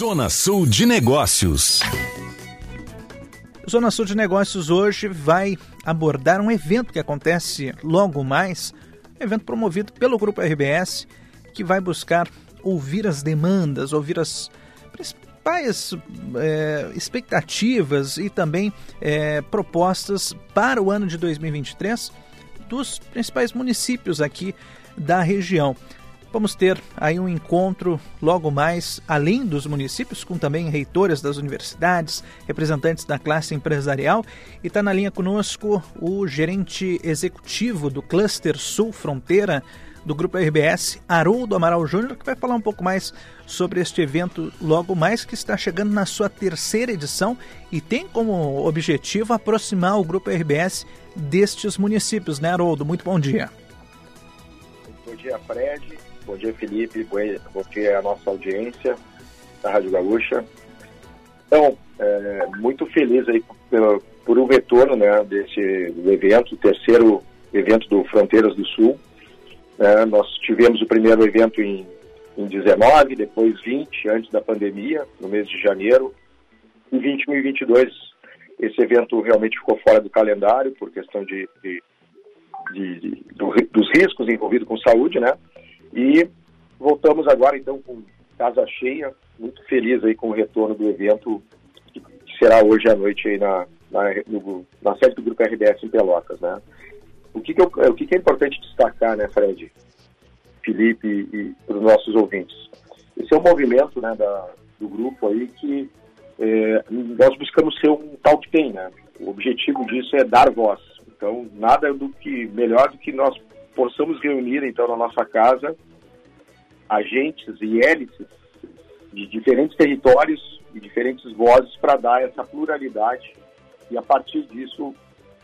Zona Sul de Negócios. Zona Sul de Negócios hoje vai abordar um evento que acontece logo mais, evento promovido pelo Grupo RBS, que vai buscar ouvir as demandas, ouvir as principais é, expectativas e também é, propostas para o ano de 2023 dos principais municípios aqui da região. Vamos ter aí um encontro logo mais, além dos municípios, com também reitores das universidades, representantes da classe empresarial. E está na linha conosco o gerente executivo do Cluster Sul Fronteira do Grupo RBS, Haroldo Amaral Júnior, que vai falar um pouco mais sobre este evento logo mais, que está chegando na sua terceira edição e tem como objetivo aproximar o Grupo RBS destes municípios, né, Haroldo? Muito bom dia. Bom dia, Fred. Bom dia, Felipe. Bom dia à nossa audiência da Rádio Gaúcha. Então, é, muito feliz aí por, por um retorno né, desse evento, o terceiro evento do Fronteiras do Sul. É, nós tivemos o primeiro evento em, em 19, depois 20, antes da pandemia, no mês de janeiro. Em 21 e 22, esse evento realmente ficou fora do calendário por questão de, de, de, de do, dos riscos envolvidos com saúde, né? E voltamos agora então com casa cheia, muito feliz aí com o retorno do evento que será hoje à noite aí na, na, no, na sede do Grupo RBS em Pelotas, né? O que, que, eu, o que, que é importante destacar, né, Fred, Felipe e para os nossos ouvintes? Esse é um movimento né, da, do grupo aí que é, nós buscamos ser um tal que tem, né? O objetivo disso é dar voz. Então, nada do que melhor do que nós possamos reunir, então, na nossa casa, agentes e hélices de diferentes territórios e diferentes vozes para dar essa pluralidade e, a partir disso,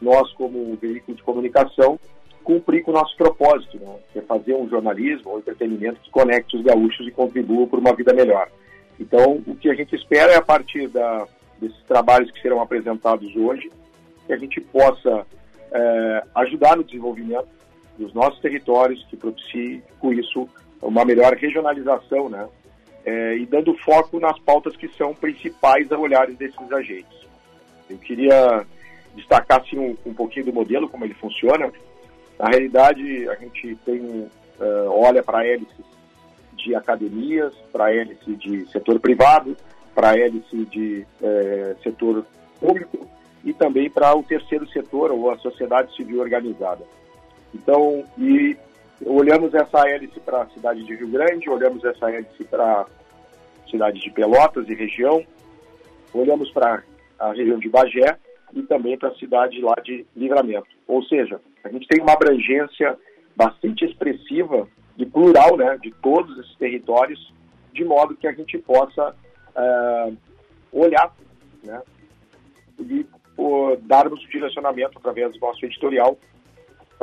nós, como veículo de comunicação, cumprir com o nosso propósito, né? que é fazer um jornalismo, um entretenimento que conecte os gaúchos e contribua por uma vida melhor. Então, o que a gente espera é, a partir da, desses trabalhos que serão apresentados hoje, que a gente possa é, ajudar no desenvolvimento dos nossos territórios, que propicie com isso uma melhor regionalização, né? É, e dando foco nas pautas que são principais a olhares desses agentes. Eu queria destacar assim, um, um pouquinho do modelo, como ele funciona. Na realidade, a gente tem uh, olha para a hélice de academias, para hélice de setor privado, para hélice de uh, setor público e também para o terceiro setor ou a sociedade civil organizada. Então, e olhamos essa hélice para a cidade de Rio Grande, olhamos essa hélice para a cidade de Pelotas e região, olhamos para a região de Bagé e também para a cidade lá de Livramento. Ou seja, a gente tem uma abrangência bastante expressiva e plural né, de todos esses territórios, de modo que a gente possa uh, olhar né, e uh, darmos o direcionamento através do nosso editorial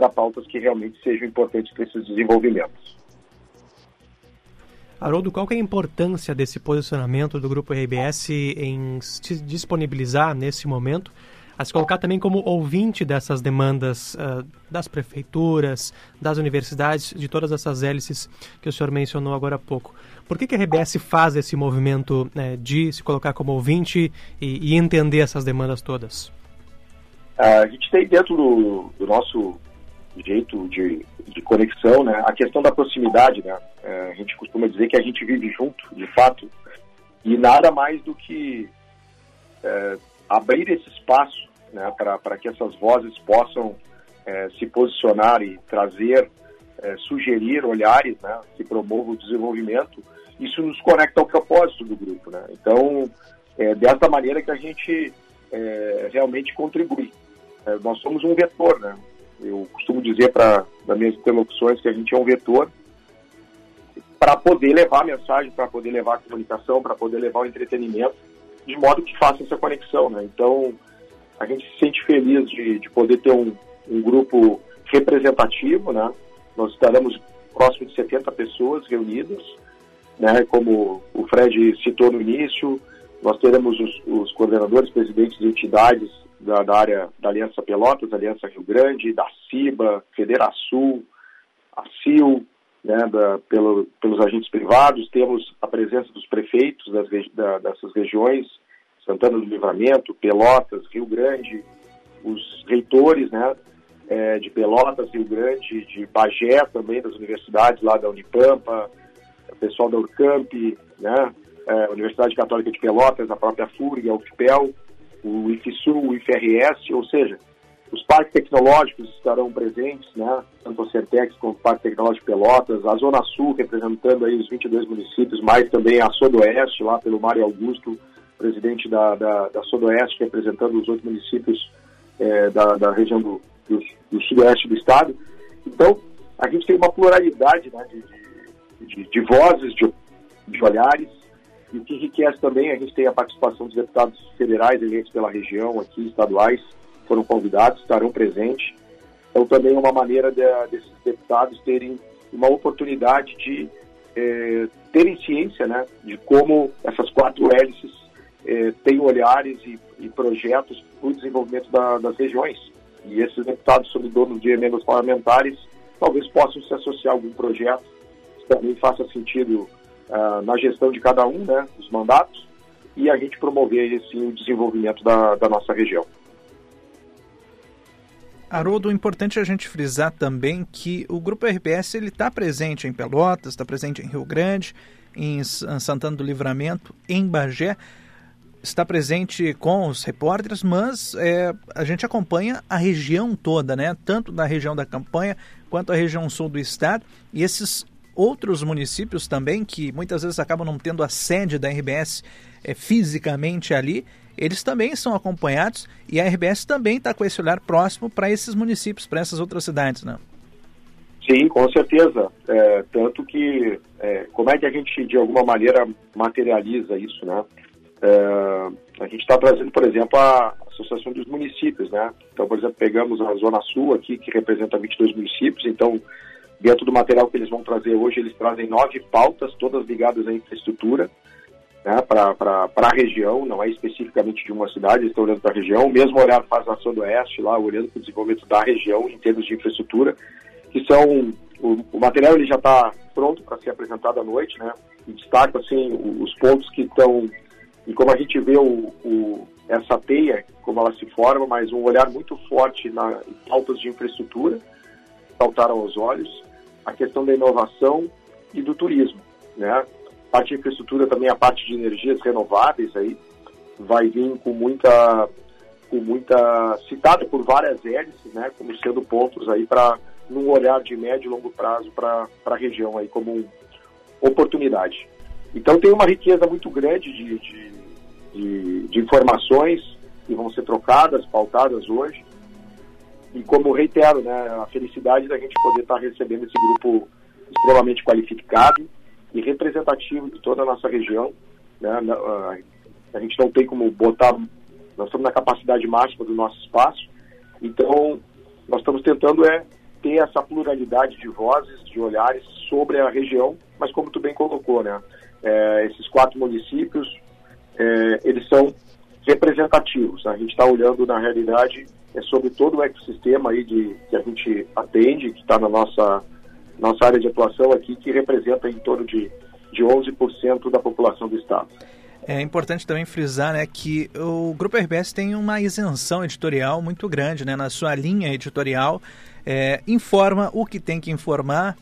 para pautas que realmente sejam importantes para esses desenvolvimentos. Haroldo, qual é a importância desse posicionamento do Grupo RBS em se disponibilizar nesse momento, a se colocar também como ouvinte dessas demandas uh, das prefeituras, das universidades, de todas essas hélices que o senhor mencionou agora há pouco? Por que, que a RBS faz esse movimento né, de se colocar como ouvinte e, e entender essas demandas todas? A gente tem dentro do, do nosso jeito de, de conexão, né? A questão da proximidade, né? É, a gente costuma dizer que a gente vive junto, de fato, e nada mais do que é, abrir esse espaço né, para que essas vozes possam é, se posicionar e trazer, é, sugerir olhares né, que promovam o desenvolvimento. Isso nos conecta ao propósito do grupo. Né? Então, é dessa maneira que a gente é, realmente contribui. É, nós somos um vetor, né? Eu costumo dizer para as minhas interlocuções que a gente é um vetor para poder levar a mensagem, para poder levar a comunicação, para poder levar o entretenimento, de modo que faça essa conexão. Né? Então, a gente se sente feliz de, de poder ter um, um grupo representativo. Né? Nós estaremos próximo de 70 pessoas reunidas, né? como o Fred citou no início, nós teremos os, os coordenadores, presidentes de entidades da, da, área da Aliança Pelotas, Aliança Rio Grande, da CIBA, Federação, a CIL, né, da, pelo, pelos agentes privados, temos a presença dos prefeitos das, da, dessas regiões, Santana do Livramento, Pelotas, Rio Grande, os reitores né, é, de Pelotas, Rio Grande, de Bagé também, das universidades lá da Unipampa, o pessoal da Urcamp, né, é, Universidade Católica de Pelotas, a própria FURG, a UFPEL, o IFSU, o IFRS, ou seja, os parques tecnológicos estarão presentes, né? tanto o Certex como o Parque Tecnológico Pelotas, a Zona Sul representando aí os 22 municípios, mais também a Sodoeste, lá pelo Mário Augusto, presidente da, da, da Sodoeste, representando os outros municípios é, da, da região do, do, do, sudoeste do estado. Então, a gente tem uma pluralidade né, de, de, de, vozes, de, de olhares, e o que enriquece também, a gente tem a participação dos deputados federais eleitos pela região, aqui, estaduais, foram convidados, estarão presentes. Então, também é uma maneira de, desses deputados terem uma oportunidade de é, terem ciência né, de como essas quatro hélices é, têm olhares e, e projetos para o desenvolvimento da, das regiões. E esses deputados, sob dono de emendas parlamentares, talvez possam se associar a algum projeto que também faça sentido uh, na gestão de cada um, né, dos mandatos, e a gente promover esse o desenvolvimento da, da nossa região. Haroldo, importante a gente frisar também que o Grupo RBS está presente em Pelotas, está presente em Rio Grande, em Santana do Livramento, em Bagé, está presente com os repórteres, mas é, a gente acompanha a região toda, né? tanto da região da campanha quanto a região sul do estado, e esses outros municípios também, que muitas vezes acabam não tendo a sede da RBS é, fisicamente ali, eles também são acompanhados e a RBS também está com esse olhar próximo para esses municípios, para essas outras cidades, né? Sim, com certeza. É, tanto que, é, como é que a gente, de alguma maneira, materializa isso, né? É, a gente está trazendo, por exemplo, a Associação dos Municípios, né? Então, por exemplo, pegamos a Zona Sul aqui, que representa 22 municípios, então, dentro do material que eles vão trazer hoje, eles trazem nove pautas, todas ligadas à infraestrutura, né, para a região, não é especificamente de uma cidade, eles estão olhando para a região. O mesmo olhar faz a Oeste, lá, olhando para o desenvolvimento da região em termos de infraestrutura, que são. O, o material ele já está pronto para ser apresentado à noite, né? E destaca assim os pontos que estão e como a gente vê o, o, essa teia, como ela se forma, mas um olhar muito forte na em pautas de infraestrutura, saltaram aos olhos, a questão da inovação e do turismo, né? parte de infraestrutura também a parte de energias renováveis aí vai vir com muita com muita citada por várias hélices, né, como sendo pontos aí para num olhar de médio e longo prazo para a região aí como oportunidade. Então tem uma riqueza muito grande de, de, de, de informações que vão ser trocadas, pautadas hoje. E como reitero, né, a felicidade da gente poder estar recebendo esse grupo extremamente qualificado, e representativo de toda a nossa região. Né? A gente não tem como botar, nós estamos na capacidade máxima do nosso espaço, então nós estamos tentando é ter essa pluralidade de vozes, de olhares sobre a região, mas como tu bem colocou, né? É, esses quatro municípios, é, eles são representativos. A gente está olhando, na realidade, é sobre todo o ecossistema aí de, que a gente atende, que está na nossa nossa área de atuação aqui, que representa em torno de, de 11% da população do Estado. É importante também frisar né, que o Grupo RBS tem uma isenção editorial muito grande né, na sua linha editorial. É, informa o que tem que informar,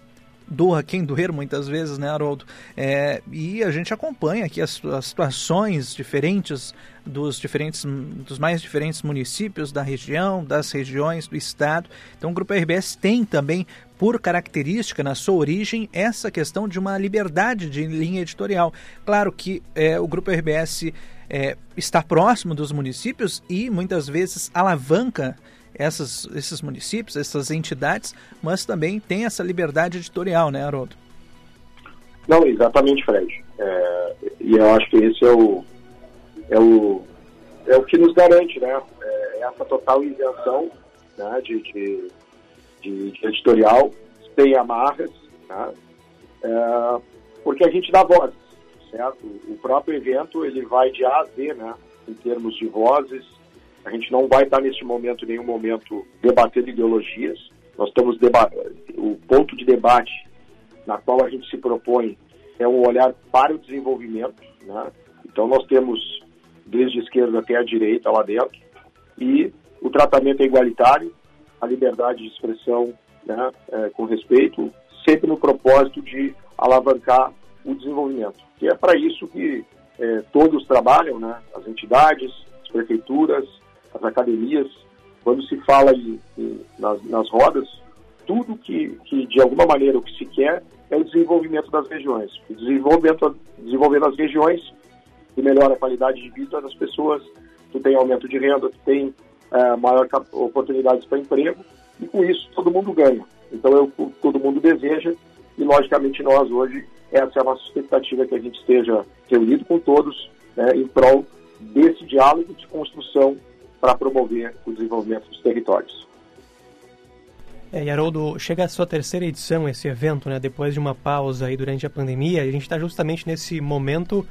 doa quem doer muitas vezes, né, Haroldo? É, e a gente acompanha aqui as, as, situações diferentes dos diferentes dos mais diferentes municípios da região, das regiões do estado. Então o Grupo RBS tem também por característica na sua origem essa questão de uma liberdade de linha editorial. Claro que é, o Grupo RBS é, está próximo dos municípios e muitas vezes alavanca essas, esses municípios, essas entidades, mas também tem essa liberdade editorial, né, Haroldo? Não, exatamente, Fred. É, e eu acho que esse é o, é o, é o que nos garante, né? É essa total isenção né, de, de, de, de editorial, sem amarras, né? é, porque a gente dá voz, certo? O próprio evento ele vai de A a Z, né? Em termos de vozes, a gente não vai estar neste momento, em nenhum momento, debatendo ideologias. Nós estamos o ponto de debate na qual a gente se propõe é um olhar para o desenvolvimento. Né? Então, nós temos desde a esquerda até a direita lá dentro, e o tratamento é igualitário, a liberdade de expressão né, é, com respeito, sempre no propósito de alavancar o desenvolvimento. Que é para isso que é, todos trabalham, né, as entidades, as prefeituras, as academias, quando se fala em, em, nas, nas rodas, tudo que, que de alguma maneira o que se quer é o desenvolvimento das regiões. O desenvolvimento, desenvolvendo as regiões, tu melhora a qualidade de vida das pessoas, tu tem aumento de renda, tu tem é, maior oportunidades para emprego, e com isso todo mundo ganha. Então é o que todo mundo deseja, e logicamente nós hoje, essa é a nossa expectativa, que a gente esteja reunido com todos né, em prol desse diálogo de construção para promover o desenvolvimento dos territórios. É, e Haroldo, chega a sua terceira edição esse evento, né? Depois de uma pausa aí durante a pandemia, a gente está justamente nesse momento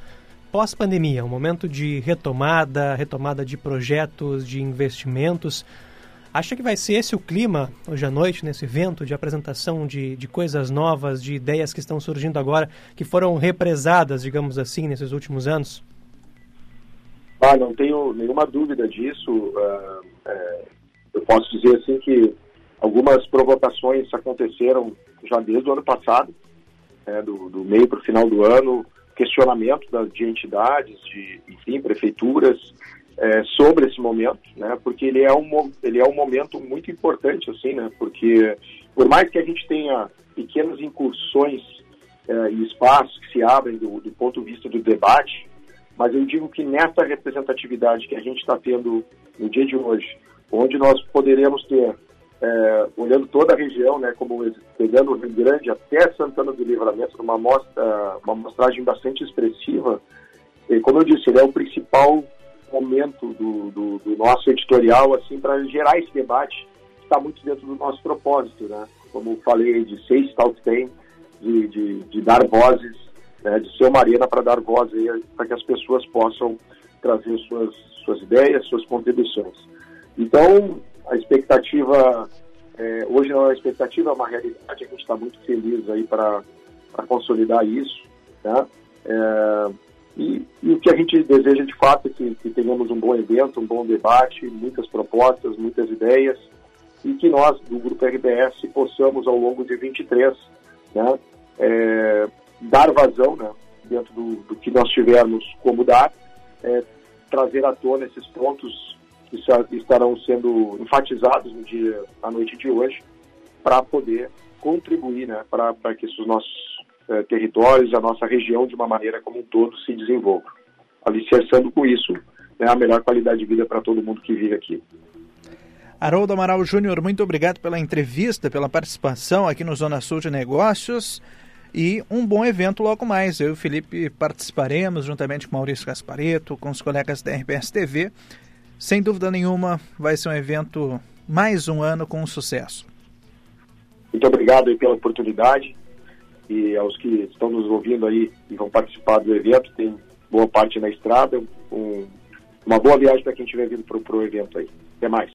pós-pandemia, um momento de retomada, retomada de projetos, de investimentos. Acha que vai ser esse o clima hoje à noite, nesse evento de apresentação de, de coisas novas, de ideias que estão surgindo agora, que foram represadas, digamos assim, nesses últimos anos? Ah, não tenho nenhuma dúvida disso. Uh, é, eu posso dizer assim que algumas provocações aconteceram já desde o ano passado, né, do, do, meio para o final do ano, questionamento das, de entidades, de enfim, prefeituras é, sobre esse momento, né, porque ele é um ele é um momento muito importante assim, né, porque por mais que a gente tenha pequenas incursões é, e espaços que se abrem do, do ponto de vista do debate mas eu digo que nessa representatividade que a gente está tendo no dia de hoje, onde nós poderemos ter, é, olhando toda a região, né, como pegando o Rio Grande até Santana do Livramento, uma mostra, uma mostragem bastante expressiva, e, como eu disse, ele é o principal momento do, do, do nosso editorial, assim, para gerar esse debate que está muito dentro do nosso propósito, né? Como falei, de ser Stout Tem, de, de, de dar vozes né, de ser uma arena para dar voz para que as pessoas possam trazer suas, suas ideias, suas contribuições. Então, a expectativa, é, hoje não é uma expectativa, é uma realidade, a gente está muito feliz aí para consolidar isso, né? É, e, e, o que a gente deseja de fato é que, que tenhamos um bom evento, um bom debate, muitas propostas, muitas ideias, e que nós, do Grupo RBS, possamos, ao longo de 23, né, é, dar vazão, né, dentro do, do que nós tivermos como dar, é, trazer à tona esses pontos que estarão sendo enfatizados no dia, na noite de hoje, para poder contribuir né, para que esses nossos é, territórios, a nossa região, de uma maneira como um todo, se desenvolva. Alicerçando com isso né, a melhor qualidade de vida para todo mundo que vive aqui. Haroldo Amaral Júnior, muito obrigado pela entrevista, pela participação aqui no Zona Sul de Negócios e um bom evento logo mais. Eu e o Felipe participaremos juntamente com Maurício Gaspareto, com os colegas da RBS TV. Sem dúvida nenhuma, vai ser um evento mais um ano com sucesso. Muito obrigado pela oportunidade e aos que estão nos ouvindo aí e vão participar do evento. Tem boa parte na estrada. Um, uma boa viagem para quem estiver vindo para o evento aí. Até mais.